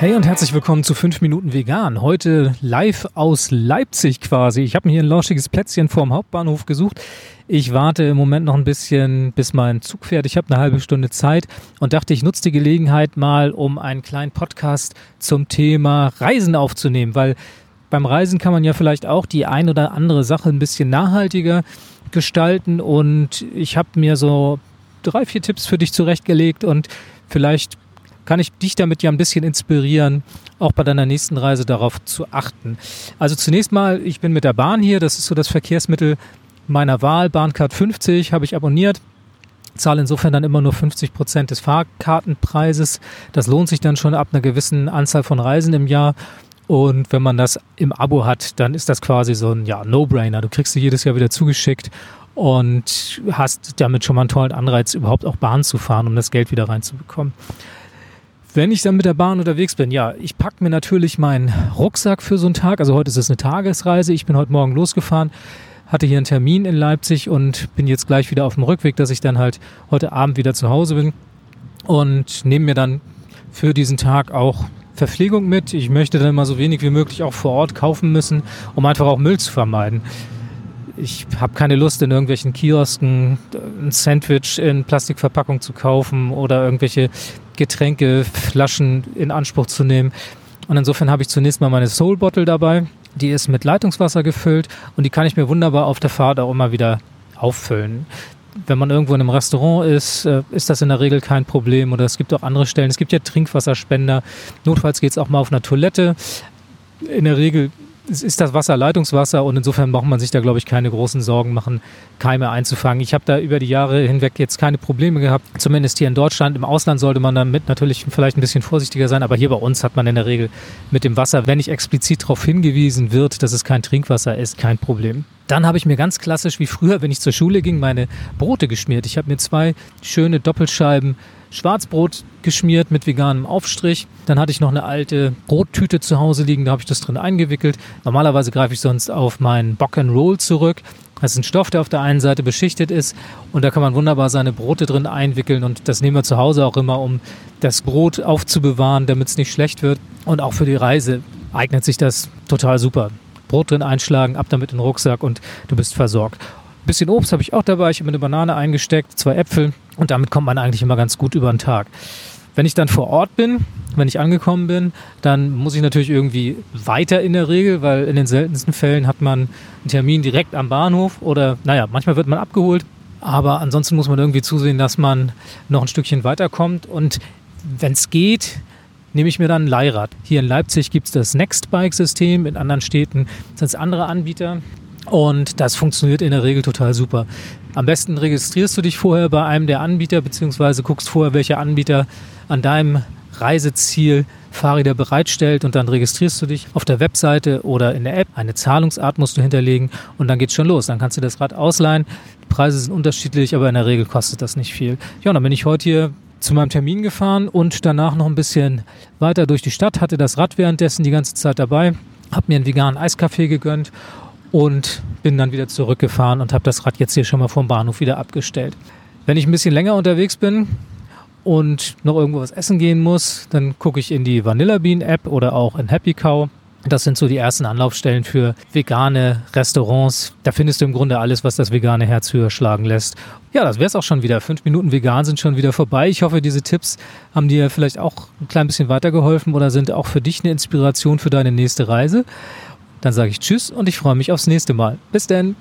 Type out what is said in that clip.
Hey und herzlich willkommen zu 5 Minuten Vegan. Heute live aus Leipzig quasi. Ich habe mir hier ein lauschiges Plätzchen vorm Hauptbahnhof gesucht. Ich warte im Moment noch ein bisschen, bis mein Zug fährt. Ich habe eine halbe Stunde Zeit und dachte, ich nutze die Gelegenheit mal, um einen kleinen Podcast zum Thema Reisen aufzunehmen, weil beim Reisen kann man ja vielleicht auch die ein oder andere Sache ein bisschen nachhaltiger gestalten und ich habe mir so drei, vier Tipps für dich zurechtgelegt und vielleicht kann ich dich damit ja ein bisschen inspirieren, auch bei deiner nächsten Reise darauf zu achten. Also zunächst mal, ich bin mit der Bahn hier, das ist so das Verkehrsmittel meiner Wahl, Bahncard 50 habe ich abonniert zahle insofern dann immer nur 50 Prozent des Fahrkartenpreises. Das lohnt sich dann schon ab einer gewissen Anzahl von Reisen im Jahr. Und wenn man das im Abo hat, dann ist das quasi so ein ja, No-Brainer. Du kriegst sie jedes Jahr wieder zugeschickt und hast damit schon mal einen tollen Anreiz, überhaupt auch Bahn zu fahren, um das Geld wieder reinzubekommen. Wenn ich dann mit der Bahn unterwegs bin, ja, ich packe mir natürlich meinen Rucksack für so einen Tag. Also heute ist es eine Tagesreise. Ich bin heute Morgen losgefahren, hatte hier einen Termin in Leipzig und bin jetzt gleich wieder auf dem Rückweg, dass ich dann halt heute Abend wieder zu Hause bin und nehme mir dann für diesen Tag auch Verpflegung mit. Ich möchte dann mal so wenig wie möglich auch vor Ort kaufen müssen, um einfach auch Müll zu vermeiden ich habe keine Lust, in irgendwelchen Kiosken ein Sandwich in Plastikverpackung zu kaufen oder irgendwelche Getränkeflaschen in Anspruch zu nehmen. Und insofern habe ich zunächst mal meine Soul Bottle dabei. Die ist mit Leitungswasser gefüllt und die kann ich mir wunderbar auf der Fahrt auch immer wieder auffüllen. Wenn man irgendwo in einem Restaurant ist, äh, ist das in der Regel kein Problem. Oder es gibt auch andere Stellen. Es gibt ja Trinkwasserspender. Notfalls geht es auch mal auf einer Toilette. In der Regel es ist das Wasser Leitungswasser und insofern braucht man sich da, glaube ich, keine großen Sorgen machen, Keime einzufangen. Ich habe da über die Jahre hinweg jetzt keine Probleme gehabt, zumindest hier in Deutschland. Im Ausland sollte man damit natürlich vielleicht ein bisschen vorsichtiger sein, aber hier bei uns hat man in der Regel mit dem Wasser, wenn nicht explizit darauf hingewiesen wird, dass es kein Trinkwasser ist, kein Problem. Dann habe ich mir ganz klassisch wie früher, wenn ich zur Schule ging, meine Brote geschmiert. Ich habe mir zwei schöne Doppelscheiben Schwarzbrot geschmiert mit veganem Aufstrich. Dann hatte ich noch eine alte Brottüte zu Hause liegen, da habe ich das drin eingewickelt. Normalerweise greife ich sonst auf meinen Bock and Roll zurück. Das ist ein Stoff, der auf der einen Seite beschichtet ist und da kann man wunderbar seine Brote drin einwickeln und das nehmen wir zu Hause auch immer, um das Brot aufzubewahren, damit es nicht schlecht wird. Und auch für die Reise eignet sich das total super. Brot drin einschlagen, ab damit in den Rucksack und du bist versorgt. Ein bisschen Obst habe ich auch dabei. Ich habe eine Banane eingesteckt, zwei Äpfel und damit kommt man eigentlich immer ganz gut über den Tag. Wenn ich dann vor Ort bin, wenn ich angekommen bin, dann muss ich natürlich irgendwie weiter in der Regel, weil in den seltensten Fällen hat man einen Termin direkt am Bahnhof oder naja, manchmal wird man abgeholt. Aber ansonsten muss man irgendwie zusehen, dass man noch ein Stückchen weiterkommt. Und wenn es geht, nehme ich mir dann ein Leihrad. Hier in Leipzig gibt es das Nextbike-System, in anderen Städten sind es andere Anbieter. Und das funktioniert in der Regel total super. Am besten registrierst du dich vorher bei einem der Anbieter, beziehungsweise guckst vorher, welcher Anbieter an deinem Reiseziel Fahrräder bereitstellt und dann registrierst du dich auf der Webseite oder in der App. Eine Zahlungsart musst du hinterlegen und dann geht's schon los. Dann kannst du das Rad ausleihen. Die Preise sind unterschiedlich, aber in der Regel kostet das nicht viel. Ja, und dann bin ich heute hier zu meinem Termin gefahren und danach noch ein bisschen weiter durch die Stadt, hatte das Rad währenddessen die ganze Zeit dabei, habe mir einen veganen Eiskaffee gegönnt und bin dann wieder zurückgefahren und habe das Rad jetzt hier schon mal vom Bahnhof wieder abgestellt. Wenn ich ein bisschen länger unterwegs bin und noch irgendwo was essen gehen muss, dann gucke ich in die Vanilla Bean App oder auch in Happy Cow. Das sind so die ersten Anlaufstellen für vegane Restaurants. Da findest du im Grunde alles, was das vegane Herz höher schlagen lässt. Ja, das wäre es auch schon wieder. Fünf Minuten vegan sind schon wieder vorbei. Ich hoffe, diese Tipps haben dir vielleicht auch ein klein bisschen weitergeholfen oder sind auch für dich eine Inspiration für deine nächste Reise. Dann sage ich Tschüss und ich freue mich aufs nächste Mal. Bis denn.